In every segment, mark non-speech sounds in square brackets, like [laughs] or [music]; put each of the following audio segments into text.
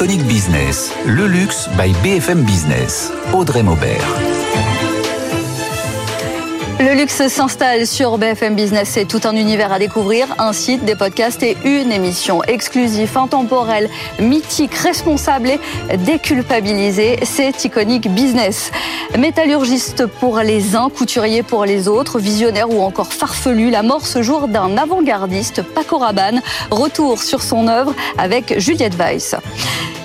Iconic Business, le luxe by BFM Business. Le luxe s'installe sur BFM Business. C'est tout un univers à découvrir, un site, des podcasts et une émission exclusive, intemporelle, mythique, responsable et déculpabilisée. C'est Iconic Business. Métallurgiste pour les uns, couturier pour les autres, visionnaire ou encore farfelu, la mort ce jour d'un avant-gardiste, Paco Rabanne. Retour sur son œuvre avec Juliette Weiss.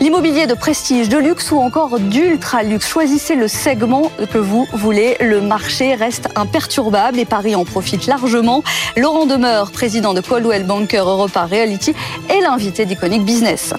L'immobilier de prestige, de luxe ou encore d'ultra luxe. Choisissez le segment que vous voulez. Le marché reste imperturbable et Paris en profite largement. Laurent Demeure, président de Coldwell Banker Europa Reality, est l'invité d'Iconic Business.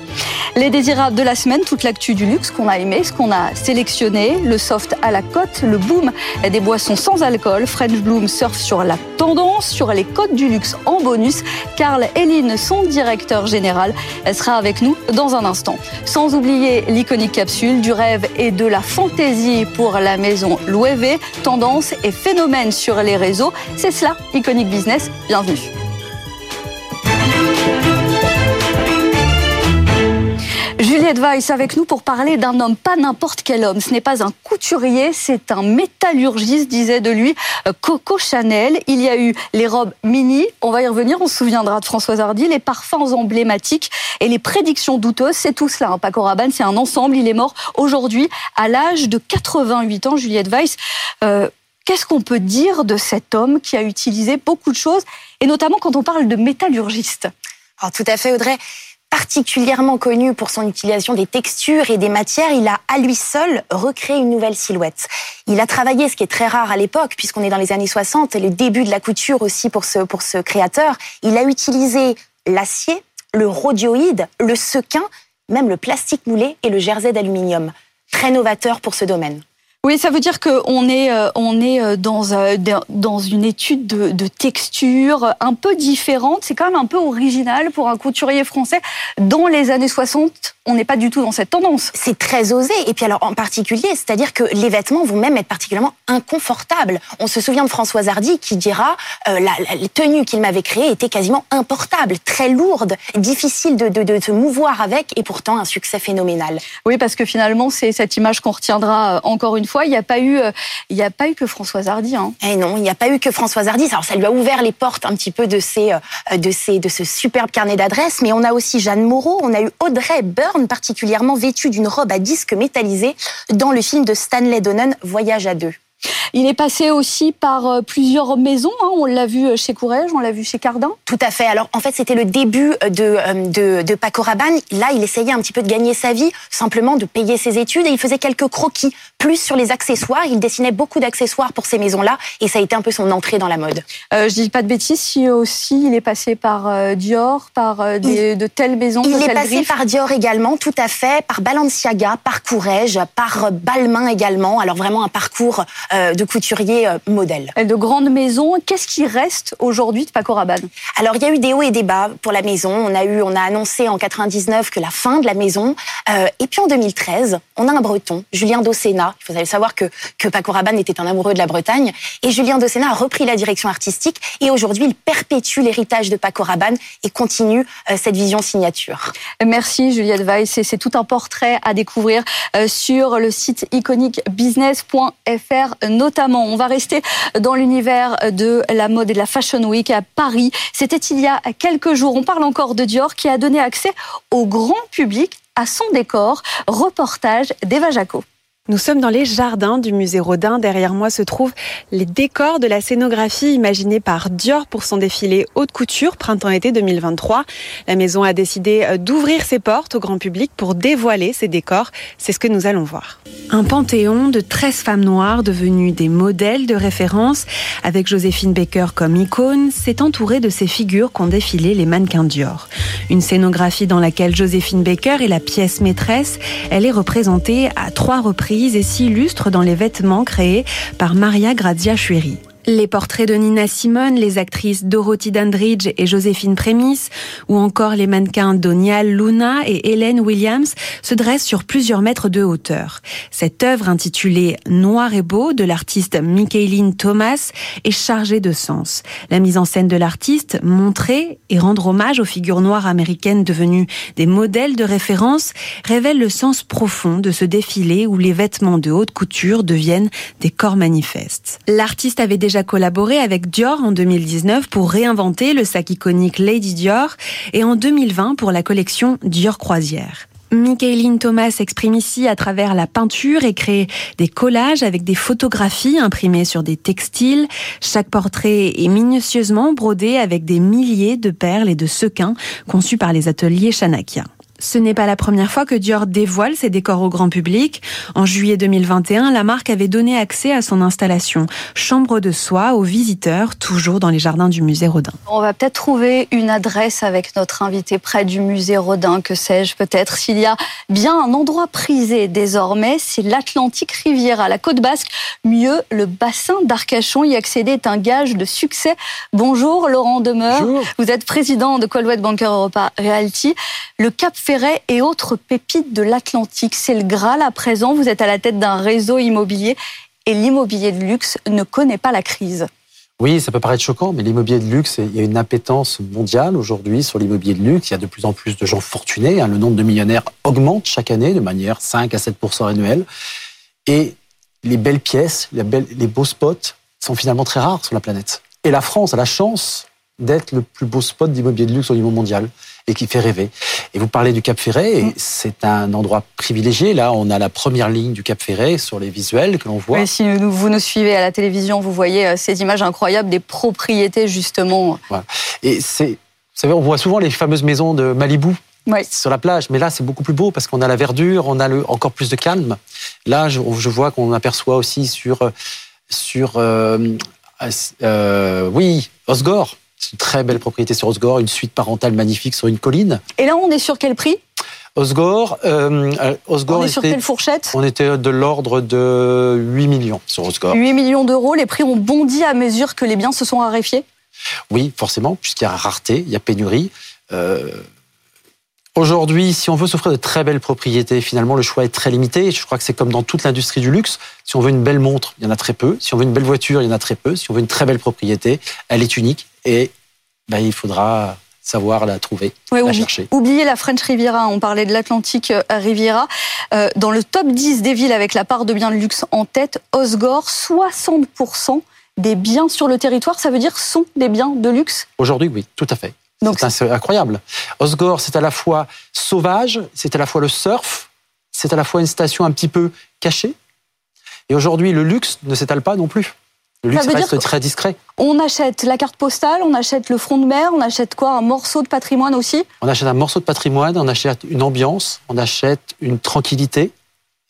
Les désirables de la semaine, toute l'actu du luxe qu'on a aimé, ce qu'on a sélectionné, le soft à la cote, le boom des boissons sans alcool. French Bloom surfe sur la tendance, sur les cotes du luxe en bonus. Carl Eline, son directeur général, sera avec nous dans un instant. Sans oublier l'iconique capsule du rêve et de la fantaisie pour la maison Loewe, tendance et phénomène sur les réseaux. C'est cela, Iconic Business. Bienvenue. Juliette Weiss avec nous pour parler d'un homme, pas n'importe quel homme. Ce n'est pas un couturier, c'est un métallurgiste, disait de lui euh, Coco Chanel. Il y a eu les robes mini, on va y revenir, on se souviendra de Françoise Hardy, les parfums emblématiques et les prédictions douteuses. C'est tout cela. Hein. Paco Rabanne, c'est un ensemble. Il est mort aujourd'hui à l'âge de 88 ans, Juliette Weiss. Euh, Qu'est-ce qu'on peut dire de cet homme qui a utilisé beaucoup de choses, et notamment quand on parle de métallurgiste? Alors tout à fait, Audrey particulièrement connu pour son utilisation des textures et des matières, il a à lui seul recréé une nouvelle silhouette. Il a travaillé, ce qui est très rare à l'époque, puisqu'on est dans les années 60, et le début de la couture aussi pour ce, pour ce créateur. Il a utilisé l'acier, le rhodioïde, le sequin, même le plastique moulé et le jersey d'aluminium. Très novateur pour ce domaine. Oui, ça veut dire qu'on est, euh, on est euh, dans, euh, dans une étude de, de texture un peu différente. C'est quand même un peu original pour un couturier français. Dans les années 60, on n'est pas du tout dans cette tendance. C'est très osé. Et puis alors en particulier, c'est-à-dire que les vêtements vont même être particulièrement inconfortables. On se souvient de Françoise Hardy qui dira euh, la, la, tenue qu'il m'avait créée était quasiment importable, très lourde, difficile de, de, de, se mouvoir avec, et pourtant un succès phénoménal. Oui, parce que finalement c'est cette image qu'on retiendra encore une fois. Il n'y a pas eu, euh, il n'y a pas eu que Françoise Hardy. Hein. Eh non, il n'y a pas eu que Françoise Hardy. Alors ça lui a ouvert les portes un petit peu de ces, euh, de de ce superbe carnet d'adresses. Mais on a aussi Jeanne Moreau, on a eu Audrey Byrne particulièrement vêtue d'une robe à disque métallisé dans le film de Stanley Donen, Voyage à deux. Il est passé aussi par euh, plusieurs maisons. Hein. On l'a vu euh, chez Courrèges, on l'a vu chez Cardin. Tout à fait. Alors en fait, c'était le début euh, de, de, de, Paco Rabanne. Là, il essayait un petit peu de gagner sa vie, simplement de payer ses études, et il faisait quelques croquis, plus sur les accessoires. Il dessinait beaucoup d'accessoires pour ces maisons-là, et ça a été un peu son entrée dans la mode. Euh, je dis pas de bêtises, si aussi il est passé par Dior, par des, il, de telles maisons. Il de est passé par Dior également, tout à fait, par Balenciaga, par Courrèges, par Balmain également. Alors vraiment un parcours de couturier euh, modèle. De grandes maisons, qu'est-ce qui reste aujourd'hui de Paco Rabanne? Alors il y a eu des hauts et des bas pour la maison. On a eu, on a annoncé en 99 que la fin de la maison. Euh, et puis en 2013, on a un Breton, Julien Docena. Il faut savoir que que Paco Rabanne était un amoureux de la Bretagne. Et Julien Docena a repris la direction artistique. Et aujourd'hui, il perpétue l'héritage de Paco Rabanne et continue euh, cette vision signature. Merci Juliette Weiss. C'est tout un portrait à découvrir euh, sur le site iconiquebusiness.fr notamment. On va rester dans l'univers de la mode et de la Fashion Week à Paris. C'était il y a quelques jours. On parle encore de Dior qui a donné accès au grand public à son décor. Reportage d'Eva Jaco. Nous sommes dans les jardins du musée Rodin. Derrière moi se trouvent les décors de la scénographie imaginée par Dior pour son défilé haute couture printemps-été 2023. La maison a décidé d'ouvrir ses portes au grand public pour dévoiler ses décors. C'est ce que nous allons voir. Un panthéon de 13 femmes noires devenues des modèles de référence avec Joséphine Baker comme icône s'est entouré de ces figures qu'ont défilé les mannequins Dior. Une scénographie dans laquelle Joséphine Baker est la pièce maîtresse. Elle est représentée à trois reprises et s'illustre dans les vêtements créés par Maria Grazia Chueri. Les portraits de Nina Simone, les actrices Dorothy Dandridge et Joséphine Prémis, ou encore les mannequins Donial Luna et Hélène Williams se dressent sur plusieurs mètres de hauteur. Cette œuvre intitulée Noir et beau de l'artiste Michaeline Thomas est chargée de sens. La mise en scène de l'artiste, montrer et rendre hommage aux figures noires américaines devenues des modèles de référence, révèle le sens profond de ce défilé où les vêtements de haute couture deviennent des corps manifestes. Collaboré avec Dior en 2019 pour réinventer le sac iconique Lady Dior et en 2020 pour la collection Dior Croisière. Michaeline Thomas exprime ici à travers la peinture et crée des collages avec des photographies imprimées sur des textiles. Chaque portrait est minutieusement brodé avec des milliers de perles et de sequins conçus par les ateliers Chanakia. Ce n'est pas la première fois que Dior dévoile ses décors au grand public. En juillet 2021, la marque avait donné accès à son installation Chambre de soie aux visiteurs, toujours dans les jardins du musée Rodin. On va peut-être trouver une adresse avec notre invité près du musée Rodin, que sais-je peut-être. S'il y a bien un endroit prisé désormais, c'est l'Atlantique Riviera, la côte basque. Mieux, le bassin d'Arcachon. Y accéder est un gage de succès. Bonjour Laurent Demeur. Bonjour. Vous êtes président de Colwet Banker Europa Realty. Le Cap Ferret et autres pépites de l'Atlantique. C'est le Graal à présent. Vous êtes à la tête d'un réseau immobilier et l'immobilier de luxe ne connaît pas la crise. Oui, ça peut paraître choquant, mais l'immobilier de luxe, il y a une appétence mondiale aujourd'hui sur l'immobilier de luxe. Il y a de plus en plus de gens fortunés. Hein. Le nombre de millionnaires augmente chaque année de manière 5 à 7% annuelle. Et les belles pièces, les, les beaux spots sont finalement très rares sur la planète. Et la France a la chance d'être le plus beau spot d'immobilier de luxe au niveau mondial et qui fait rêver. Et vous parlez du Cap Ferret, et c'est un endroit privilégié. Là, on a la première ligne du Cap Ferret sur les visuels que l'on voit. Oui, si vous nous suivez à la télévision, vous voyez euh, ces images incroyables des propriétés, justement. Voilà. Et c'est, vous savez, on voit souvent les fameuses maisons de Malibu oui. sur la plage. Mais là, c'est beaucoup plus beau parce qu'on a la verdure, on a le, encore plus de calme. Là, je, je vois qu'on aperçoit aussi sur, sur euh, euh, oui, Osgore. C'est une très belle propriété sur Osgore, une suite parentale magnifique sur une colline. Et là, on est sur quel prix? Osgore, euh, Osgore on est sur était, quelle fourchette? On était de l'ordre de 8 millions sur Osgore. 8 millions d'euros, les prix ont bondi à mesure que les biens se sont raréfiés? Oui, forcément, puisqu'il y a rareté, il y a pénurie. Euh, Aujourd'hui, si on veut s'offrir de très belles propriétés, finalement, le choix est très limité. Je crois que c'est comme dans toute l'industrie du luxe. Si on veut une belle montre, il y en a très peu. Si on veut une belle voiture, il y en a très peu. Si on veut une très belle propriété, elle est unique et ben, il faudra savoir la trouver, ouais, la oublie, chercher. Oubliez la French Riviera, on parlait de l'Atlantique Riviera. Euh, dans le top 10 des villes avec la part de biens de luxe en tête, Osgore, 60% des biens sur le territoire, ça veut dire sont des biens de luxe? Aujourd'hui, oui, tout à fait. C'est incroyable. Osgore, c'est à la fois sauvage, c'est à la fois le surf, c'est à la fois une station un petit peu cachée. Et aujourd'hui, le luxe ne s'étale pas non plus. Le luxe reste très discret. On achète la carte postale, on achète le front de mer, on achète quoi Un morceau de patrimoine aussi? On achète un morceau de patrimoine, on achète une ambiance, on achète une tranquillité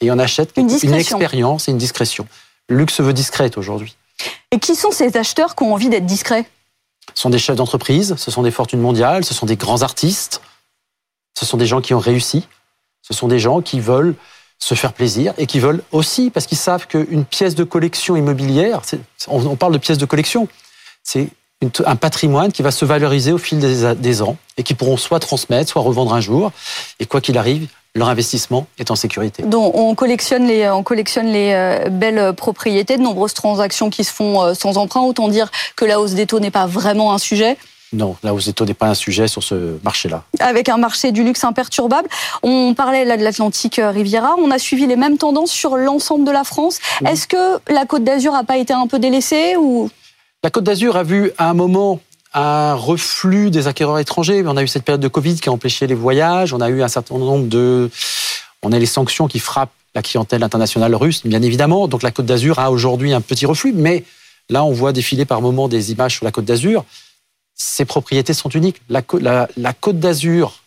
et on achète une, une expérience et une discrétion. Le luxe veut discrète aujourd'hui. Et qui sont ces acheteurs qui ont envie d'être discrets? Ce sont des chefs d'entreprise, ce sont des fortunes mondiales, ce sont des grands artistes, ce sont des gens qui ont réussi, ce sont des gens qui veulent se faire plaisir et qui veulent aussi, parce qu'ils savent qu'une pièce de collection immobilière, on, parle de pièce de collection, c'est un patrimoine qui va se valoriser au fil des, des ans et qui pourront soit transmettre, soit revendre un jour. Et quoi qu'il arrive, leur investissement est en sécurité. Donc on collectionne les, on collectionne les euh, belles propriétés, de nombreuses transactions qui se font euh, sans emprunt. Autant dire que la hausse des taux n'est pas vraiment un sujet. Non, la hausse des taux n'est pas un sujet sur ce marché-là. Avec un marché du luxe imperturbable. On parlait là de l'Atlantique Riviera. On a suivi les mêmes tendances sur l'ensemble de la France. Oui. Est-ce que la Côte d'Azur n'a pas été un peu délaissée ou? La Côte d'Azur a vu à un moment un reflux des acquéreurs étrangers. On a eu cette période de Covid qui a empêché les voyages. On a eu un certain nombre de... On a les sanctions qui frappent la clientèle internationale russe, bien évidemment. Donc la Côte d'Azur a aujourd'hui un petit reflux. Mais là, on voit défiler par moments des images sur la Côte d'Azur. Ces propriétés sont uniques. La, la, la Côte d'Azur,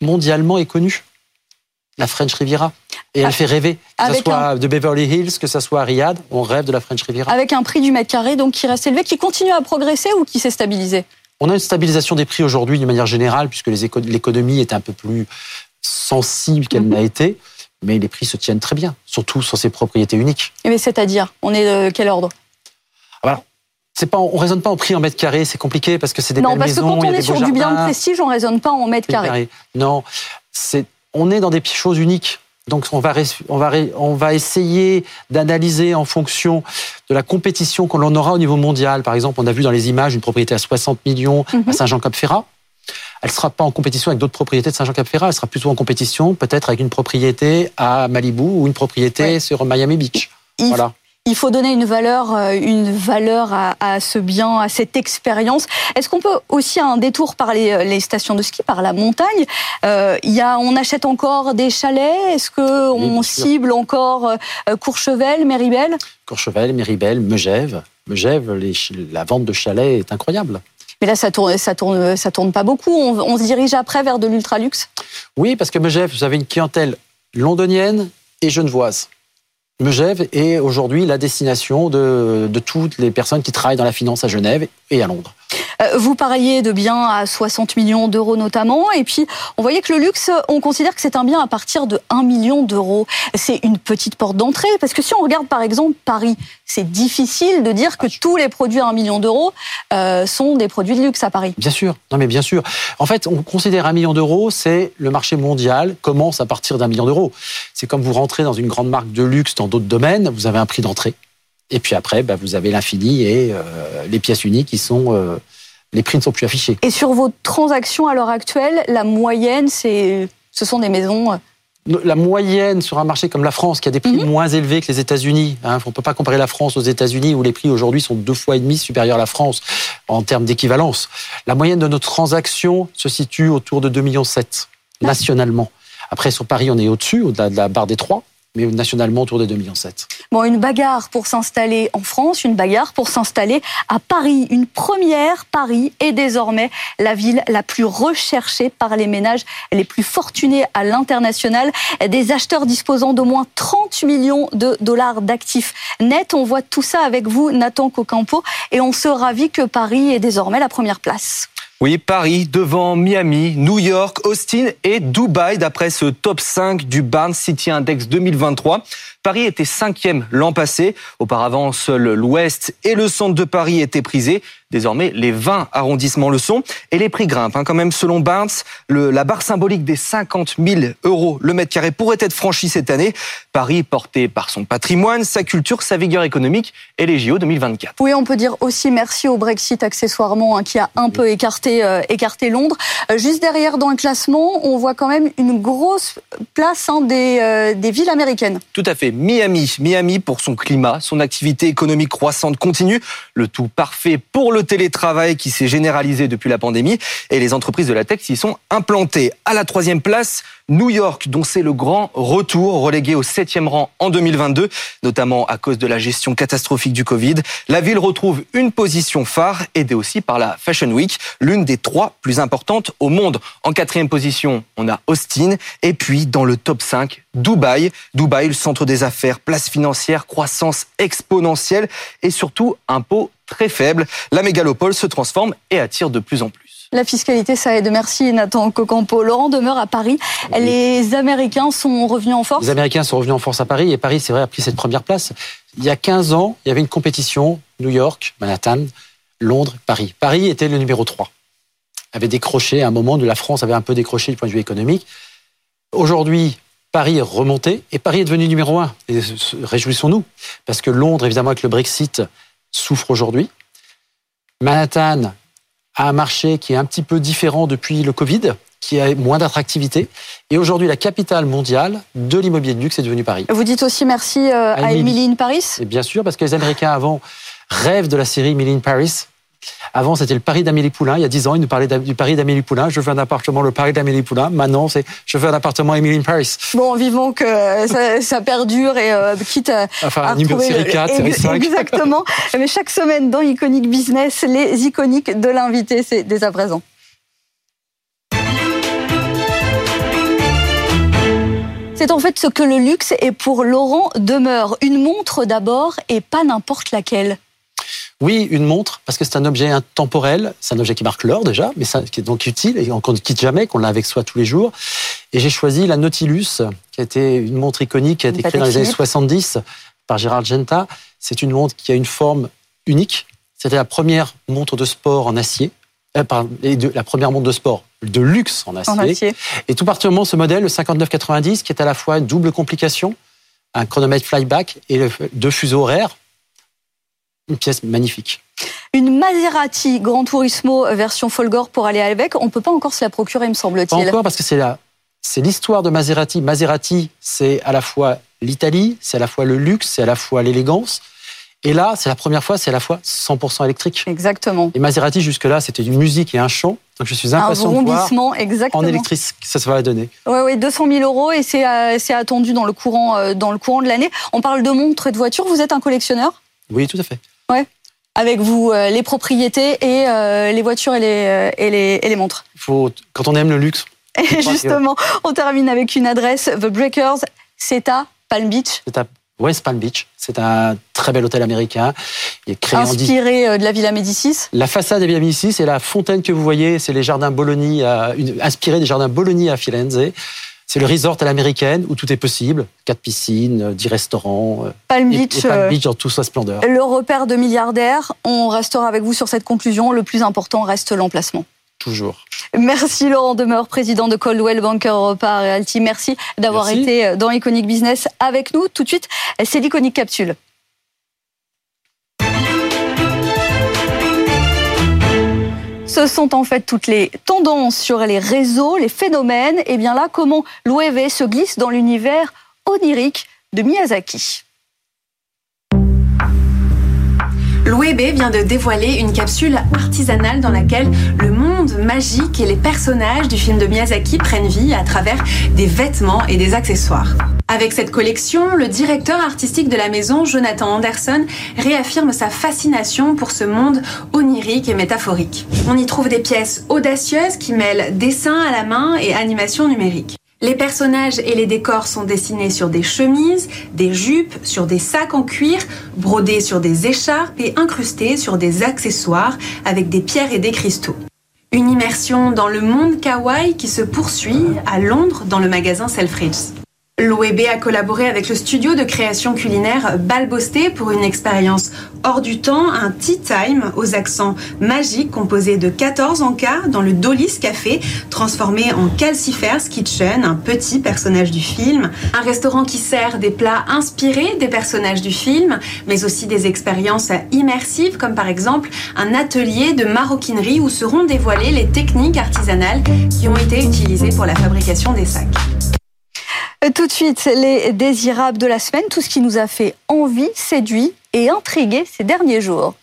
mondialement, est connue. La French Riviera. Et elle fait rêver. Que ce soit un... de Beverly Hills, que ce soit à Riyad, on rêve de la French Riviera. Avec un prix du mètre carré donc qui reste élevé, qui continue à progresser ou qui s'est stabilisé? On a une stabilisation des prix aujourd'hui d'une manière générale, puisque l'économie est un peu plus sensible qu'elle n'a été. Mais les prix se tiennent très bien, surtout sur ces propriétés uniques. Mais c'est-à-dire, on est de quel ordre? C'est pas, on raisonne pas en prix en mètres carrés, c'est compliqué parce que c'est des non, belles parce que maisons, quand on a est sur du bien de prestige, on raisonne pas en mètres carrés. carré. Non, c'est, on est dans des choses uniques. Donc on va, on va, on va essayer d'analyser en fonction de la compétition que l'on aura au niveau mondial. Par exemple, on a vu dans les images une propriété à 60 millions Mhm. à Saint-Jean-Cap-Ferrat. Elle sera pas en compétition avec d'autres propriétés de Saint-Jean-Cap-Ferrat. Elle sera plutôt en compétition peut-être avec une propriété à Malibu ou une propriété sur Miami Beach. Il, Voilà. Il faut donner une valeur, euh, une valeur à, à ce bien, à cette expérience. Est-ce qu'on peut aussi un détour par les, les stations de ski, par la montagne? Euh, y a, on achète encore des chalets? Est-ce que Oui, on bien sûr. cible encore euh, Courchevel, Méribel? Courchevel, Méribel, Megève. Megève, les la vente de chalets est incroyable. Mais là, ça tourne, ça tourne, ça tourne pas beaucoup. On, on se dirige après vers de l'ultraluxe? Oui, parce que Megève, vous avez une clientèle londonienne et genevoise. Megève est aujourd'hui la destination de, de toutes les personnes qui travaillent dans la finance à Genève et à Londres. Euh, Vous parliez de biens à 60 millions d'euros notamment, et puis on voyait que le luxe, on considère que c'est un bien à partir de 1 million d'euros. C'est une petite porte d'entrée, parce que si on regarde par exemple Paris, c'est difficile de dire que tous les produits à 1 million d'euros euh, sont des produits de luxe à Paris. Bien sûr, non mais bien sûr. En fait, on considère un million d'euros, c'est le marché mondial commence à partir d'un million d'euros. C'est comme vous rentrez dans une grande marque de luxe dans d'autres domaines, vous avez un prix d'entrée. Et puis après, bah, vous avez l'infini et euh, les pièces uniques qui sont... euh, les prix ne sont plus affichés. Et sur vos transactions à l'heure actuelle, la moyenne, c'est, ce sont des maisons. euh, La moyenne sur un marché comme la France, qui a des prix Mhm. moins élevés que les États-Unis, hein, on ne peut pas comparer la France aux États-Unis où les prix aujourd'hui sont deux fois et demi supérieurs à la France en termes d'équivalence. La moyenne de nos transactions se situe autour de 2,7 millions nationalement. Après, sur Paris, on est au-dessus, au-delà de la barre des 3, mais nationalement autour de 2,7 millions. Bon, une bagarre pour s'installer en France, une bagarre pour s'installer à Paris. Une première, Paris est désormais la ville la plus recherchée par les ménages les plus fortunés à l'international. Des acheteurs disposant d'au moins 30 millions de dollars d'actifs nets. On voit tout ça avec vous, Nathan Cocampo, et on se ravit que Paris est désormais la première place. Oui, Paris devant Miami, New York, Austin et Dubaï d'après ce top 5 du Barnes City Index 2023. Paris était cinquième l'an passé. Auparavant, seul l'ouest et le centre de Paris étaient prisés. Désormais, les 20 arrondissements le sont. Et les prix grimpent. hein. Quand même, selon Barnes, le- la barre symbolique des 50 000 euros le mètre carré pourrait être franchie cette année. Paris, porté par son patrimoine, sa culture, sa vigueur économique et les JO 2024. Oui, on peut dire aussi merci au Brexit accessoirement hein, qui a un peu écarté, euh, écarté Londres. Euh, juste derrière dans le classement, on voit quand même une grosse place hein, des, euh, des villes américaines. Tout à fait. Miami. Miami pour son climat, son activité économique croissante continue, le tout parfait pour le télétravail qui s'est généralisé depuis la pandémie et les entreprises de la tech s'y sont implantées. À la troisième place, New York, dont c'est le grand retour, relégué au septième rang en 2022, notamment à cause de la gestion catastrophique du Covid. La ville retrouve une position phare, aidée aussi par la Fashion Week, l'une des trois plus importantes au monde. En quatrième position, on a Austin, et puis dans le top 5, Dubaï. Dubaï, le centre des affaires, place financière, croissance exponentielle et surtout impôts très faibles. La mégalopole se transforme et attire de plus en plus. La fiscalité, ça aide. Merci Nathan Cocampo. Laurent demeure à Paris. Les Américains sont revenus en force. Les Américains sont revenus en force à Paris et Paris, c'est vrai, a pris cette première place. Il y a 15 ans, il y avait une compétition, New York, Manhattan, Londres, Paris. Paris était le numéro 3. Avait décroché à un moment de la France, avait un peu décroché du point de vue économique. Aujourd'hui, Paris est remonté et Paris est devenu numéro 1. Et réjouissons-nous, parce que Londres, évidemment, avec le Brexit, souffre aujourd'hui. Manhattan a un marché qui est un petit peu différent depuis le Covid, qui a moins d'attractivité. Et aujourd'hui, la capitale mondiale de l'immobilier de luxe est devenue Paris. Vous dites aussi merci euh, à Emily. Emily in Paris? Et bien sûr, parce que les Américains avant rêvent de la série Emily in Paris. Avant, c'était le Paris d'Amélie Poulain. Il y a 10 ans, ils nous parlaient du Paris d'Amélie Poulain. Je veux un appartement, le Paris d'Amélie Poulain. Maintenant, c'est je veux un appartement Emily in Paris. Bon, vivons que euh, ça, ça perdure et euh, quitte à, Enfin, à numéro série le- 4, série ex- 5. Exactement. [laughs] Mais chaque semaine dans Iconic Business, les iconiques de l'invité, c'est dès à présent. C'est en fait ce que le luxe est pour Laurent Demeure. Une montre d'abord et pas n'importe laquelle. Oui, une montre, parce que c'est un objet intemporel. C'est un objet qui marque l'heure déjà, mais ça, qui est donc utile et qu'on ne quitte jamais, qu'on l'a avec soi tous les jours. Et j'ai choisi la Nautilus, qui a été une montre iconique, qui a été créée dans les années Philippe. 70 par Gérard Genta. C'est une montre qui a une forme unique, C'était la première montre de sport en acier. Euh, pardon, la première montre de sport de luxe en acier. En acier. Et tout particulièrement ce modèle, le 5990, qui est à la fois une double complication, un chronomètre flyback et deux fuseaux horaires. Une pièce magnifique. Une Maserati Gran Turismo version Folgore pour aller avec. On peut pas encore se la procurer, me Pas semble-t-il. encore parce que c'est la, c'est l'histoire de Maserati. Maserati, c'est à la fois l'Italie, c'est à la fois le luxe, c'est à la fois l'élégance. Et là, c'est la première fois, c'est à la fois 100% électrique. Exactement. Et Maserati, jusque-là, c'était une musique et un chant. Donc je suis Un impatient de voir exactement. en électrique ça va donner. Oui, oui, 200 000 euros et c'est euh, c'est attendu dans le courant euh, dans le courant de l'année. On parle de montres et de voitures. Vous êtes un collectionneur? Oui, tout à fait. Avec vous euh, les propriétés et euh, les voitures et les, euh, et les et les montres. Faut, quand on aime le luxe, [laughs] Et justement, on termine avec une adresse The Breakers. C'est à Palm Beach, c'est à West Palm Beach. C'est un très bel hôtel américain. Il est créé en 10 inspiré de la Villa Médicis. La façade est bien mise ici, c'est la fontaine que vous voyez, c'est les jardins Bologna, inspirés des jardins Bologna à Firenze. C'est le resort à l'américaine où tout est possible. Quatre piscines, euh, dix restaurants. euh, Palm et, Beach. et Palm euh, Beach dans toute sa splendeur. le repère de milliardaires. On restera avec vous sur cette conclusion. Le plus important reste l'emplacement. Toujours. Merci Laurent Demeure, président de Coldwell Banker Europa Realty. Merci d'avoir été dans Iconic Business avec nous. Tout de suite, c'est l'Iconic Capsule. Ce sont en fait toutes les tendances sur les réseaux, les phénomènes. Et bien là, comment l'OEV se glisse dans l'univers onirique de Miyazaki. L'OEB vient de dévoiler une capsule artisanale dans laquelle le monde magique et les personnages du film de Miyazaki prennent vie à travers des vêtements et des accessoires. Avec cette collection, le directeur artistique de la maison, Jonathan Anderson, réaffirme sa fascination pour ce monde onirique et métaphorique. On y trouve des pièces audacieuses qui mêlent dessin à la main et animation numérique. Les personnages et les décors sont dessinés sur des chemises, des jupes, sur des sacs en cuir, brodés sur des écharpes et incrustés sur des accessoires avec des pierres et des cristaux. Une immersion dans le monde kawaii qui se poursuit à Londres dans le magasin Selfridges. L'OEB a collaboré avec le studio de création culinaire Balbosté pour une expérience hors du temps, un tea time aux accents magiques composé de 14 encas dans le Dolly's Café, transformé en Calcifer's Kitchen, un petit personnage du film. Un restaurant qui sert des plats inspirés des personnages du film, mais aussi des expériences immersives comme par exemple un atelier de maroquinerie où seront dévoilées les techniques artisanales qui ont été utilisées pour la fabrication des sacs. Euh, Tout de suite, les désirables de la semaine, tout ce qui nous a fait envie, séduit et intrigué ces derniers jours.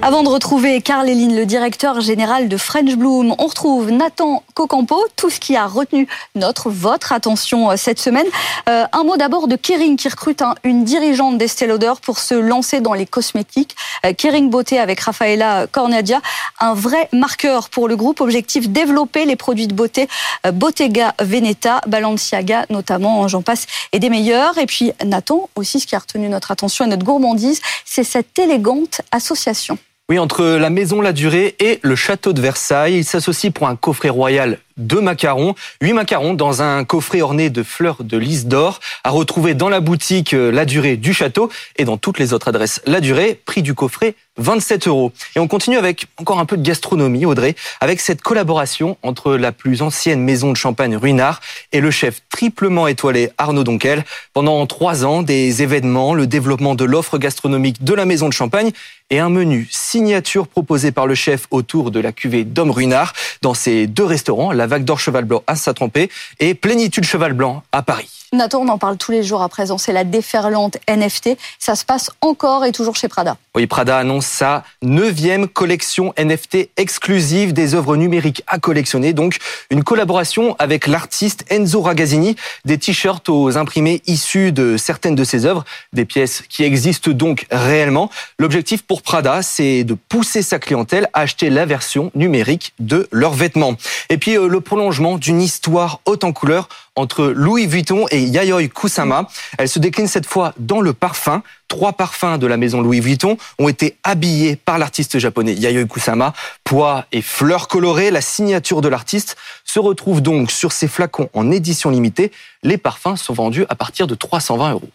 Avant de retrouver Carl Eline, le directeur général de French Bloom, on retrouve Nathan Cocampo, tout ce qui a retenu notre, votre attention euh, cette semaine. Euh, un mot d'abord de Kering qui recrute hein, une dirigeante d'Estée Lauder pour se lancer dans les cosmétiques. Euh, Kering Beauté avec Rafaela Cornadia, un vrai marqueur pour le groupe. Objectif développer les produits de beauté Bottega Veneta, Balenciaga notamment, j'en passe, et des meilleurs. Et puis Nathan aussi, ce qui a retenu notre attention et notre gourmandise, c'est cette élégante association. Oui, entre la maison La Durée et le château de Versailles, ils s'associent pour un coffret royal de macarons, huit macarons dans un coffret orné de fleurs de lys d'or, à retrouver dans la boutique euh, La Durée du château et dans toutes les autres adresses La Durée, prix du coffret 27 euros. Et on continue avec encore un peu de gastronomie, Audrey, avec cette collaboration entre la plus ancienne maison de champagne Ruinart et le chef triplement étoilé Arnaud Donquel. Pendant trois ans, des événements, le développement de l'offre gastronomique de la maison de champagne et un menu signature proposé par le chef autour de la cuvée d'Homme Ruinart dans ces deux restaurants, Vague d'Or Cheval Blanc à Saint-Trompé et Plénitude Cheval Blanc à Paris. Nathan, on en parle tous les jours à présent, c'est la déferlante NFT. Ça se passe encore et toujours chez Prada. Oui, Prada annonce sa neuvième collection NFT exclusive des œuvres numériques à collectionner. Donc, une collaboration avec l'artiste Enzo Ragazzini, des t-shirts aux imprimés issus de certaines de ses œuvres, des pièces qui existent donc réellement. L'objectif pour Prada, c'est de pousser sa clientèle à acheter la version numérique de leurs vêtements. Et puis, euh, le prolongement d'une histoire haute en couleur entre Louis Vuitton et Yayoi Kusama. Elle se décline cette fois dans le parfum. Trois parfums de la maison Louis Vuitton ont été habillés par l'artiste japonais Yayoi Kusama. Pois et fleurs colorées, la signature de l'artiste se retrouve donc sur ces flacons en édition limitée. Les parfums sont vendus à partir de 320 euros.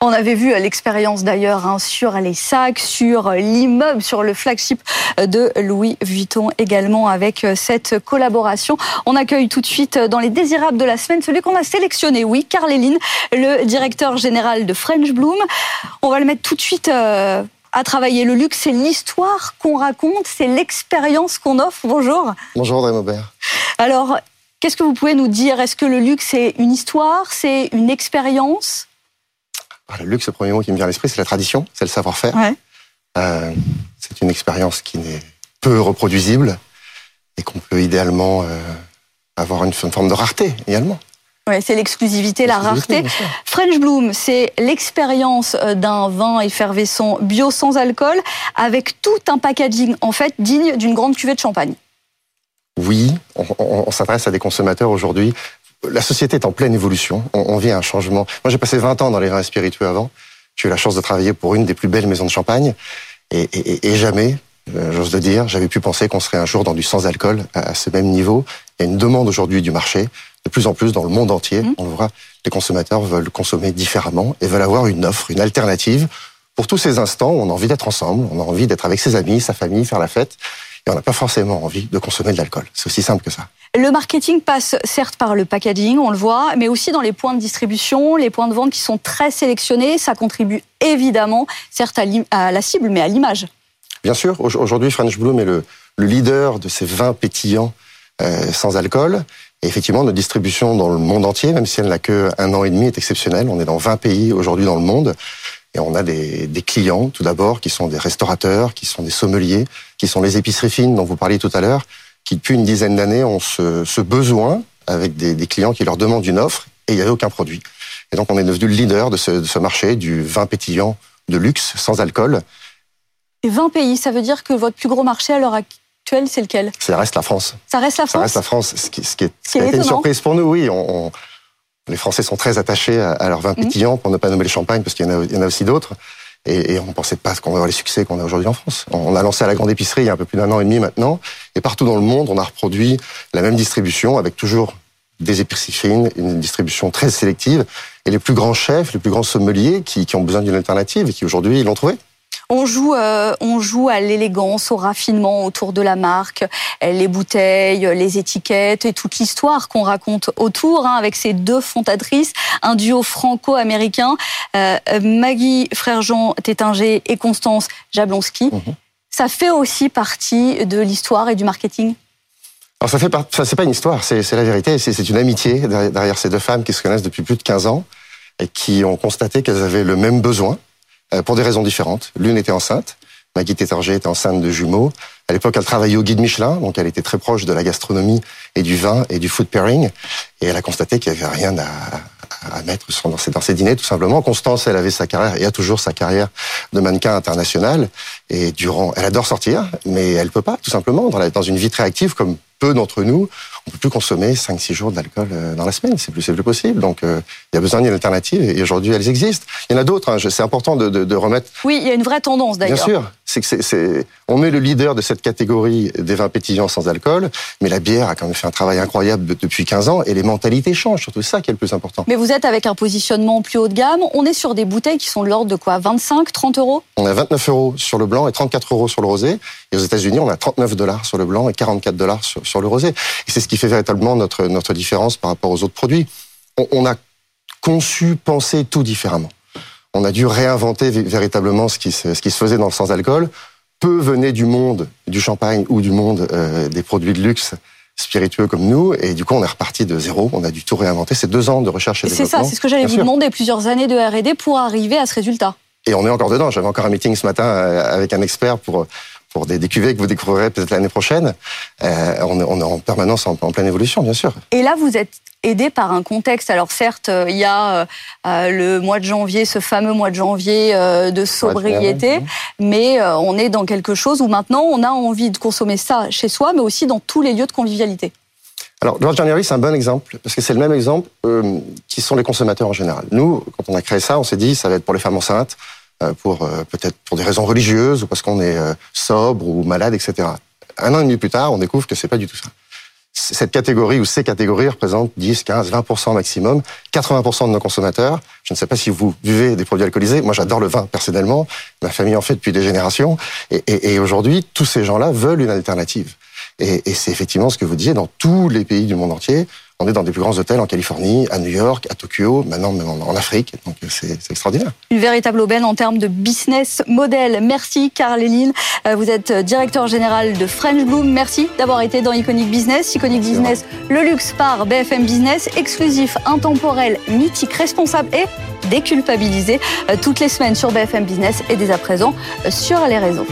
On avait vu l'expérience d'ailleurs hein, sur les sacs, sur l'immeuble, sur le flagship de Louis Vuitton également avec cette collaboration. On accueille tout de suite dans les désirables de la semaine celui qu'on a sélectionné, oui, Carl le directeur général de French Bloom. On va le mettre tout de suite euh, à travailler. Le luxe, c'est l'histoire qu'on raconte, c'est l'expérience qu'on offre. Bonjour. Bonjour, André Maubert. Alors, qu'est-ce que vous pouvez nous dire? Est-ce que le luxe, c'est une histoire, c'est une expérience? Le luxe, le premier mot qui me vient à l'esprit, c'est la tradition, c'est le savoir-faire. Euh, c'est une expérience qui n'est peu reproduisible et qu'on peut idéalement euh, avoir une forme de rareté également. Ouais, c'est l'exclusivité, la rareté. French Bloom, c'est l'expérience euh, d'un vin effervescent bio sans alcool avec tout un packaging en fait digne d'une grande cuvée de champagne. Oui, on, s'adresse à des consommateurs aujourd'hui. La société est en pleine évolution. On, vit un changement. Moi, j'ai passé 20 ans dans les vins spiritueux avant. J'ai eu la chance de travailler pour une des plus belles maisons de champagne. Et, jamais, euh, j'ose le dire, j'avais pu penser qu'on serait un jour dans du sans alcool à, à ce même niveau. Il y a une demande aujourd'hui du marché de plus en plus dans le monde entier. Mmh. On le voit, les consommateurs veulent consommer différemment et veulent avoir une offre, une alternative. Pour tous ces instants, on a envie d'être ensemble, on a envie d'être avec ses amis, sa famille, faire la fête. Et on n'a pas forcément envie de consommer de l'alcool. C'est aussi simple que ça. Le marketing passe certes par le packaging, on le voit, mais aussi dans les points de distribution, les points de vente qui sont très sélectionnés. Ça contribue évidemment, certes à, la cible, mais à l'image. Bien sûr. Aujourd'hui, French Bloom est le, leader de ces vins pétillants euh, sans alcool. Et effectivement, notre distribution dans le monde entier, même si elle n'a que un an et demi, est exceptionnelle. On est dans 20 pays aujourd'hui dans le monde. Et on a des, des clients, tout d'abord, qui sont des restaurateurs, qui sont des sommeliers, qui sont les épiceries fines dont vous parliez tout à l'heure, qui depuis une dizaine d'années ont ce, ce, besoin avec des, des, clients qui leur demandent une offre et il n'y avait aucun produit. Et donc on est devenu le leader de ce, de ce marché du vin pétillant de luxe sans alcool. Et 20 pays, ça veut dire que votre plus gros marché à l'heure c'est lequel? Ça reste la France. Ça reste la France Ça reste la France. Ce qui, ce qui, est, ce été une surprise pour nous, oui. On, les Français sont très attachés à, leur vin mhm. pétillant, pour ne pas nommer les champagnes, parce qu'il y, y, en a aussi d'autres. Et, et, on ne pensait pas qu'on va avoir les succès qu'on a aujourd'hui en France. On a lancé à la grande épicerie il y a un peu plus d'un an et demi maintenant. Et partout dans le monde, on a reproduit la même distribution avec toujours des épiceries fines, une distribution très sélective. Et les plus grands chefs, les plus grands sommeliers qui, qui ont besoin d'une alternative et qui aujourd'hui l'ont trouvé. On joue, euh, on joue à l'élégance, au raffinement autour de la marque, les bouteilles, les étiquettes et toute l'histoire qu'on raconte autour, hein, avec ces deux fondatrices, un duo franco-américain, euh, Maggie Frère-Jean Tétinger et Constance Jablonski. Mhm. Ça fait aussi partie de l'histoire et du marketing alors ça fait pas, c'est pas une histoire, c'est la vérité. C'est une amitié derrière ces deux femmes qui se connaissent depuis plus de 15 ans et qui ont constaté qu'elles avaient le même besoin, pour des raisons différentes. L'une était enceinte, Maggie Tétarger était enceinte de jumeaux. À l'époque, elle travaillait au guide Michelin, donc elle était très proche de la gastronomie et du vin et du food pairing. Et elle a constaté qu'il n'y avait rien à, mettre dans ses, dîners, tout simplement. Constance, elle avait sa carrière et a toujours sa carrière de mannequin international. Et durant, elle adore sortir, mais elle peut pas, tout simplement, dans une vie très active comme peu d'entre nous on peut plus consommer 5-6 jours d'alcool euh, dans la semaine, c'est plus, plus possible. Donc euh, il y a besoin d'une alternative et aujourd'hui elles existent. Il y en a d'autres, hein. c'est important de, de, de, remettre. Oui, il y a une vraie tendance d'ailleurs. Bien sûr, c'est que c'est, on est le leader de cette catégorie des vins pétillants sans alcool, mais la bière a quand même fait un travail incroyable depuis 15 ans et les mentalités changent, surtout ça qui est le plus important. Mais vous êtes avec un positionnement plus haut de gamme, on est sur des bouteilles qui sont de l'ordre de quoi? 25, 30 euros? On a 29 euros sur le blanc et 34 euros sur le rosé. Et aux États-Unis, on a 39 dollars sur le blanc et 44 dollars sur, sur le rosé. Et c'est ce qui fait véritablement notre notre, différence par rapport aux autres produits. On, a conçu, pensé tout différemment. On a dû réinventer véritablement ce qui, se, ce qui se faisait dans le sans-alcool. Peu venait du monde du champagne ou du monde euh, des produits de luxe spiritueux comme nous, et du coup on est reparti de zéro, on a dû tout réinventer. C'est deux ans de recherche et, développement. C'est ça, c'est ce que j'allais vous demander, plusieurs années de R&D pour arriver à ce résultat. Et on est encore dedans. J'avais encore un meeting ce matin euh, avec un expert pour pour des, des cuvées que vous découvrirez peut-être l'année prochaine. Euh, on, on, est en permanence en, pleine évolution, bien sûr. Et là, vous êtes aidé par un contexte. Alors certes, euh, il y a euh, le mois de janvier, ce fameux mois de janvier de sobriété, mais on est dans quelque chose où maintenant on a envie de consommer ça chez soi, mais aussi dans tous les lieux de convivialité. Alors, George January, c'est un bon exemple, parce que c'est le même exemple qui sont les consommateurs en général. Nous, quand on a créé ça, on s'est dit, ça va être pour les femmes enceintes, pour euh, peut-être pour des raisons religieuses ou parce qu'on est euh, sobre ou malade, etc. Un an et demi plus tard, on découvre que c'est pas du tout ça. cette catégorie ou ces catégories représentent 10, 15, 20% maximum, 80% de nos consommateurs. Je ne sais pas si vous buvez des produits alcoolisés. Moi, j'adore le vin personnellement. Ma famille en fait depuis des générations. Et, et, et aujourd'hui, tous ces gens-là veulent une alternative. Et, et c'est effectivement ce que vous disiez dans tous les pays du monde entier. On est dans des plus grands hôtels en Californie, à New York, à Tokyo, maintenant même en, Afrique. Donc c'est extraordinaire. Une véritable aubaine en termes de business model. Merci Carl Léline. Euh, vous êtes directeur général de French Bloom. Merci d'avoir été dans Iconic Business. Iconic Business, le luxe par BFM Business, exclusif, intemporel, mythique, responsable et déculpabilisé. Euh, toutes les semaines sur BFM Business et dès à présent euh, sur les réseaux.